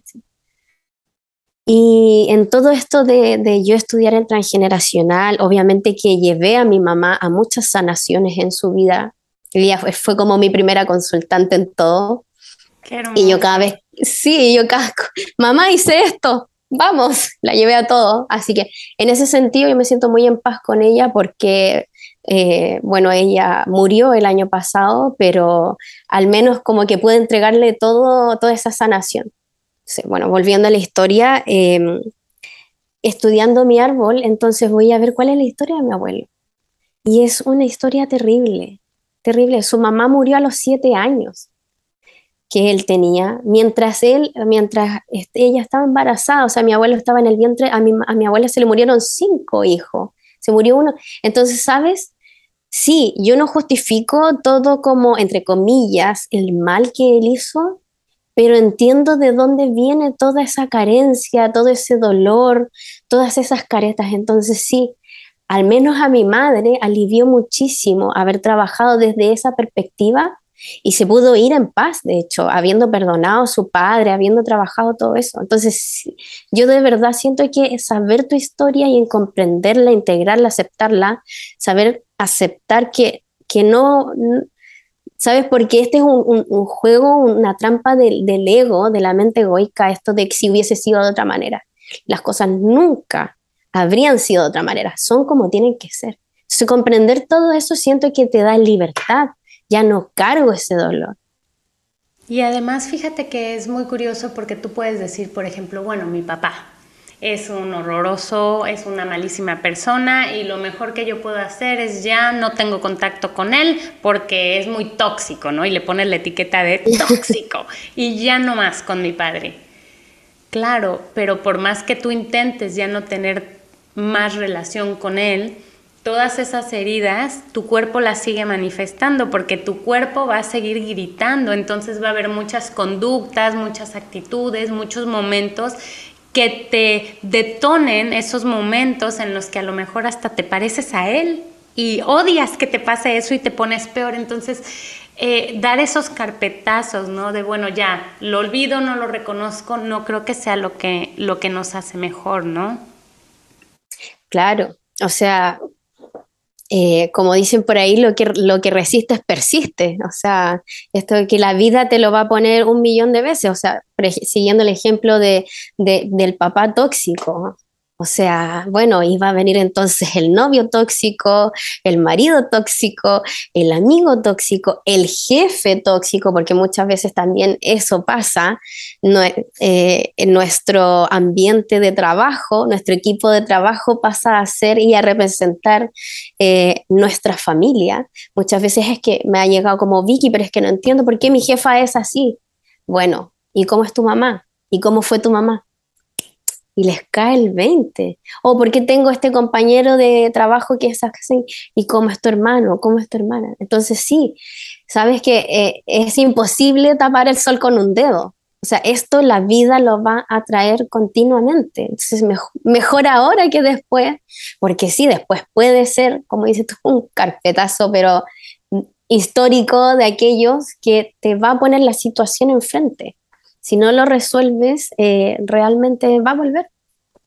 Y en todo esto de, yo estudiar el transgeneracional, obviamente que llevé a mi mamá a muchas sanaciones en su vida. Ella fue, como mi primera consultante en todo. y yo cada vez, sí, yo cada, mamá hice esto, vamos, la llevé a todo. Así que en ese sentido yo me siento muy en paz con ella porque eh, bueno, ella murió el año pasado, pero al menos como que pude entregarle todo, toda esa sanación. Bueno, volviendo a la historia, em, estudiando mi árbol, entonces voy a ver cuál es la historia de mi abuelo. Y es una historia terrible, terrible. Su mamá murió a los siete años que él tenía, mientras él, mientras ella estaba embarazada, o sea, mi abuelo estaba en el vientre, a mi, a mi abuela se le murieron cinco hijos, se murió uno. Entonces, ¿sabes? Sí, yo no justifico todo como, entre comillas, el mal que él hizo, pero entiendo de dónde viene toda esa carencia, todo ese dolor, todas esas caretas. Entonces sí, al menos a mi madre alivió muchísimo haber trabajado desde esa perspectiva y se pudo ir en paz, de hecho, habiendo perdonado a su padre, habiendo trabajado todo eso. Entonces, yo de verdad siento que saber tu historia y en comprenderla, integrarla, aceptarla, saber aceptar que, que no, ¿sabes? Porque este es un, juego, una trampa del, ego, de la mente egoica, esto de que si hubiese sido de otra manera. Las cosas nunca habrían sido de otra manera, son como tienen que ser. Entonces, comprender todo eso siento que te da libertad, ya no cargo ese dolor. Y además, fíjate que es muy curioso porque tú puedes decir, por ejemplo, bueno, mi papá, es un horroroso, es una malísima persona y lo mejor que yo puedo hacer es ya no tengo contacto con él porque es muy tóxico, ¿no? Y le pones la etiqueta de tóxico y ya no más con mi padre. Claro, pero por más que tú intentes ya no tener más relación con él, todas esas heridas, tu cuerpo las sigue manifestando porque tu cuerpo va a seguir gritando, entonces va a haber muchas conductas, muchas actitudes, muchos momentos que te detonen esos momentos en los que a lo mejor hasta te pareces a él y odias que te pase eso y te pones peor. Entonces, eh, dar esos carpetazos, ¿no? De bueno, ya, lo olvido, no lo reconozco, no creo que sea lo que, lo que nos hace mejor, ¿no? Claro, o sea, eh, como dicen por ahí, lo que, lo que resistes persiste. O sea, esto que la vida te lo va a poner un millón de veces. O sea, siguiendo el ejemplo de, del papá tóxico. O sea, bueno, iba a venir entonces el novio tóxico, el marido tóxico, el amigo tóxico, el jefe tóxico, porque muchas veces también eso pasa eh, en nuestro ambiente de trabajo, nuestro equipo de trabajo pasa a ser y a representar eh, nuestra familia. Muchas veces es que me ha llegado como Vicky, pero es que no entiendo por qué mi jefa es así. Bueno, ¿y cómo es tu mamá? ¿Y cómo fue tu mamá? Y les cae el 20. O porque tengo este compañero de trabajo que es así, y cómo es tu hermano, cómo es tu hermana. Entonces sí, sabes que eh, es imposible tapar el sol con un dedo. O sea, esto la vida lo va a traer continuamente. Entonces, mejor, ahora que después, porque sí, después puede ser, como dices tú, un carpetazo, pero histórico de aquellos que te va a poner la situación enfrente si no lo resuelves, eh, realmente va a volver.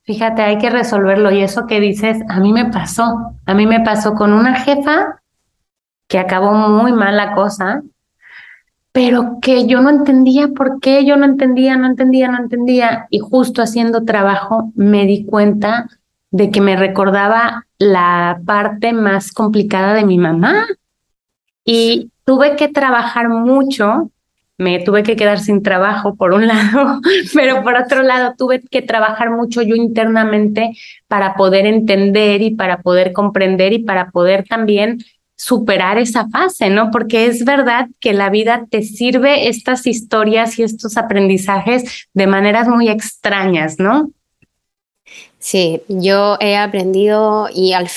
Fíjate, hay que resolverlo. Y eso que dices, a mí me pasó. A mí me pasó con una jefa que acabó muy mal la cosa, pero que yo no entendía por qué, yo no entendía, no entendía, no entendía. Y justo haciendo trabajo me di cuenta de que me recordaba la parte más complicada de mi mamá. Y tuve que trabajar mucho me tuve que quedar sin trabajo por un lado, pero por otro lado tuve que trabajar mucho yo internamente para poder entender y para poder comprender y para poder también superar esa fase, ¿no? Porque es verdad que la vida te sirve estas historias y estos aprendizajes de maneras muy extrañas, ¿no? Sí, yo he aprendido y al,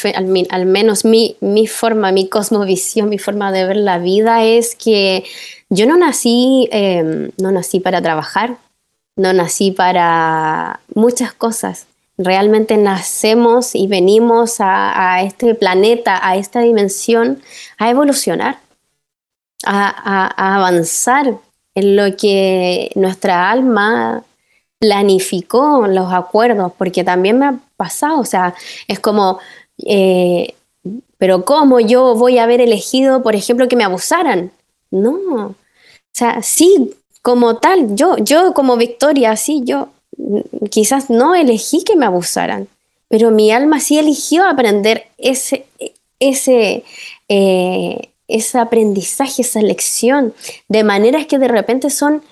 menos mi, mi forma, mi cosmovisión, mi forma de ver la vida es que yo no nací, em, no nací para trabajar, no nací para muchas cosas. Realmente nacemos y venimos a, este planeta, a esta dimensión, a evolucionar, a, avanzar en lo que nuestra alma planificó, los acuerdos, porque también me ha pasado, o sea, es como, eh, pero ¿cómo yo voy a haber elegido, por ejemplo, que me abusaran? No, o sea, sí, como tal, yo, yo como Victoria, sí, yo quizás no elegí que me abusaran, pero mi alma sí eligió aprender ese, ese, eh, ese aprendizaje, esa lección, de maneras que de repente son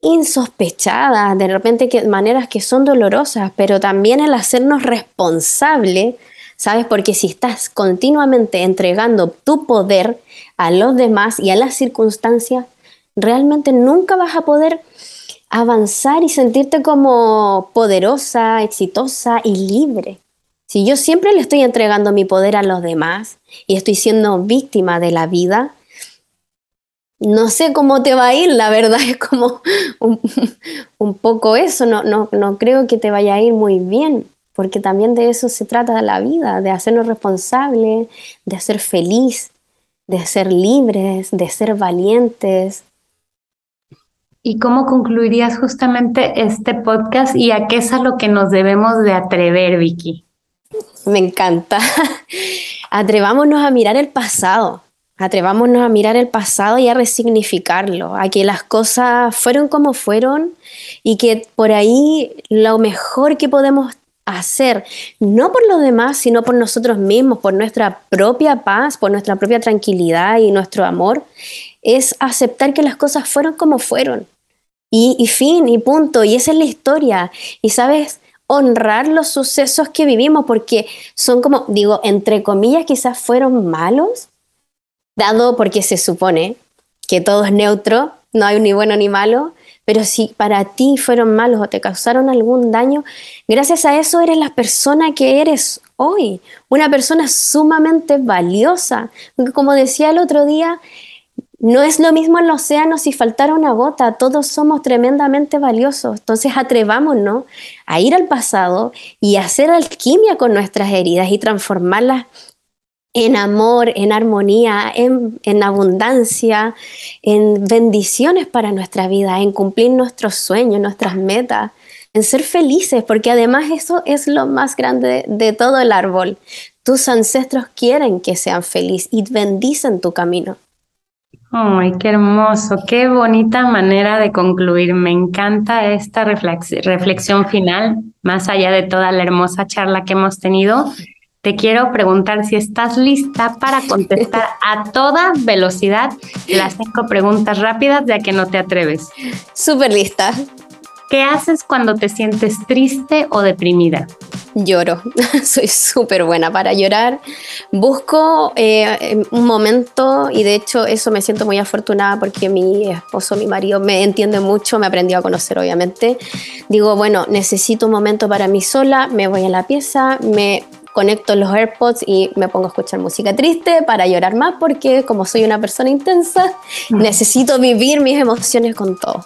insospechadas, de repente que maneras que son dolorosas, pero también el hacernos responsable, ¿sabes? Porque si estás continuamente entregando tu poder a los demás y a las circunstancias, realmente nunca vas a poder avanzar y sentirte como poderosa, exitosa y libre. Si yo siempre le estoy entregando mi poder a los demás y estoy siendo víctima de la vida, no sé cómo te va a ir, la verdad es como un, poco eso, no, no, no creo que te vaya a ir muy bien, porque también de eso se trata la vida, de hacernos responsables, de ser feliz, de ser libres, de ser valientes. ¿Y cómo concluirías justamente este podcast y a qué es a lo que nos debemos de atrever, Vicky? Me encanta. Atrevámonos a mirar el pasado, atrevámonos a mirar el pasado y a resignificarlo, a que las cosas fueron como fueron y que por ahí lo mejor que podemos hacer, no por los demás, sino por nosotros mismos, por nuestra propia paz, por nuestra propia tranquilidad y nuestro amor, es aceptar que las cosas fueron como fueron. Y, fin, y punto. Y esa es la historia. Y sabes, honrar los sucesos que vivimos, porque son como, digo, entre comillas, quizás fueron malos, dado porque se supone que todo es neutro, no hay ni bueno ni malo, pero si para ti fueron malos o te causaron algún daño, gracias a eso eres la persona que eres hoy, una persona sumamente valiosa. Como decía el otro día, no es lo mismo el océano si faltara una gota, todos somos tremendamente valiosos. Entonces atrevámonos a ir al pasado y hacer alquimia con nuestras heridas y transformarlas en amor, en armonía, en, en, abundancia, en bendiciones para nuestra vida, en cumplir nuestros sueños, nuestras metas, en ser felices, porque además eso es lo más grande de, todo el árbol. Tus ancestros quieren que sean felices y bendicen tu camino. Ay, qué hermoso, qué bonita manera de concluir. Me encanta esta reflexión final, más allá de toda la hermosa charla que hemos tenido. Te quiero preguntar si estás lista para contestar a toda velocidad las cinco preguntas rápidas de a que no te atreves. Súper lista. ¿Qué haces cuando te sientes triste o deprimida? Lloro, soy súper buena para llorar. Busco eh, un momento y de hecho eso me siento muy afortunada porque mi esposo, mi marido me entiende mucho, me aprendió a conocer obviamente. Digo, bueno, necesito un momento para mí sola, me voy a la pieza, me conecto los AirPods y me pongo a escuchar música triste para llorar más porque como soy una persona intensa, necesito vivir mis emociones con todo.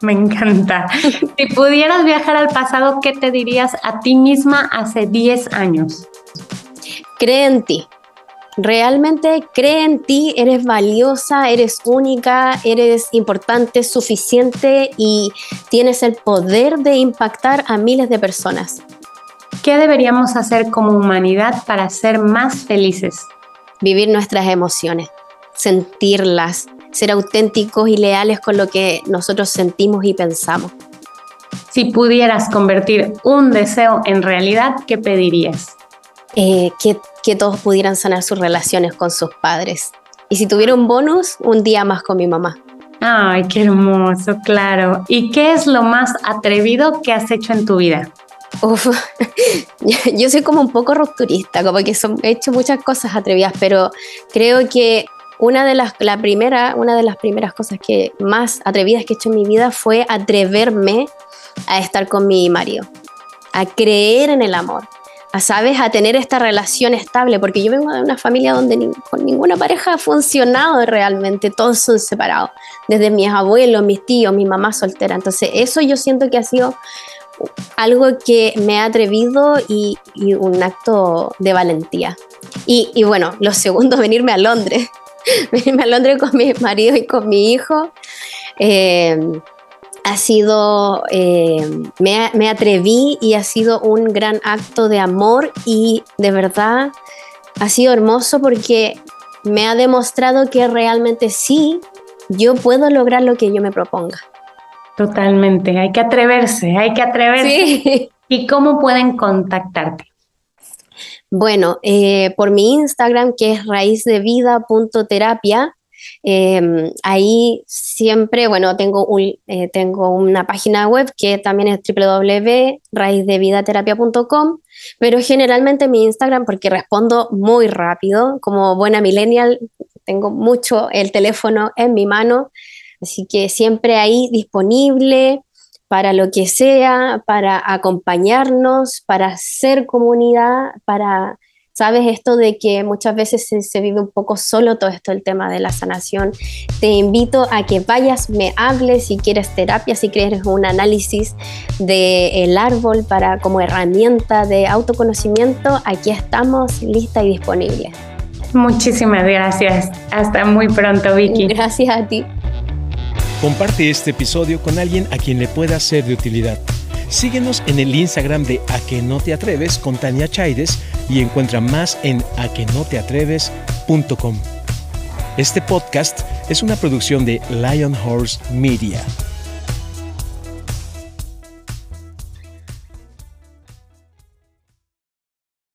Me encanta. si pudieras viajar al pasado, ¿qué te dirías a ti misma hace 10 años? Cree en ti. Realmente cree en ti, eres valiosa, eres única, eres importante, suficiente y tienes el poder de impactar a miles de personas. ¿Qué deberíamos hacer como humanidad para ser más felices? Vivir nuestras emociones, sentirlas, ser auténticos y leales con lo que nosotros sentimos y pensamos. Si pudieras convertir un deseo en realidad, ¿qué pedirías? Eh, que, que todos pudieran sanar sus relaciones con sus padres. Y si tuviera un bonus, un día más con mi mamá. Ay, qué hermoso, claro. ¿Y qué es lo más atrevido que has hecho en tu vida? Uf, yo soy como un poco rupturista, como que he hecho muchas cosas atrevidas, pero creo que una de las, la primera, una de las primeras cosas que más atrevidas que he hecho en mi vida fue atreverme a estar con mi marido, a creer en el amor, a, ¿sabes? A tener esta relación estable, porque yo vengo de una familia donde con ninguna pareja ha funcionado realmente, todos son separados, desde mis abuelos, mis tíos, mi mamá soltera. Entonces, eso yo siento que ha sido algo que me ha atrevido y, un acto de valentía. Y, bueno, lo segundo, venirme a Londres venirme a Londres con mi marido y con mi hijo. Eh, ha sido, eh, me, me, atreví y ha sido un gran acto de amor y de verdad ha sido hermoso porque me ha demostrado que realmente sí, yo puedo lograr lo que yo me proponga. Totalmente, hay que atreverse, hay que atreverse. ¿Y cómo pueden contactarte? Bueno, eh, por mi Instagram, que es raízdevida.terapia, eh, ahí siempre, bueno, tengo, un, eh, tengo una página web que también es www.raízdevidaterapia.com, pero generalmente mi Instagram, porque respondo muy rápido, como buena millennial, tengo mucho el teléfono en mi mano, así que siempre ahí disponible para lo que sea, para acompañarnos, para ser comunidad, para, sabes, esto de que muchas veces se, vive un poco solo todo esto, el tema de la sanación. Te invito a que vayas, me hables si quieres terapia, si quieres un análisis del árbol para como herramienta de autoconocimiento, aquí estamos lista y disponible. Muchísimas gracias. Hasta muy pronto, Vicky. Gracias a ti. Comparte este episodio con alguien a quien le pueda ser de utilidad. Síguenos en el Instagram de A que no te atreves con Tania Chaides y encuentra más en aquenoteatreves.com. Este podcast es una producción de Lion Horse Media.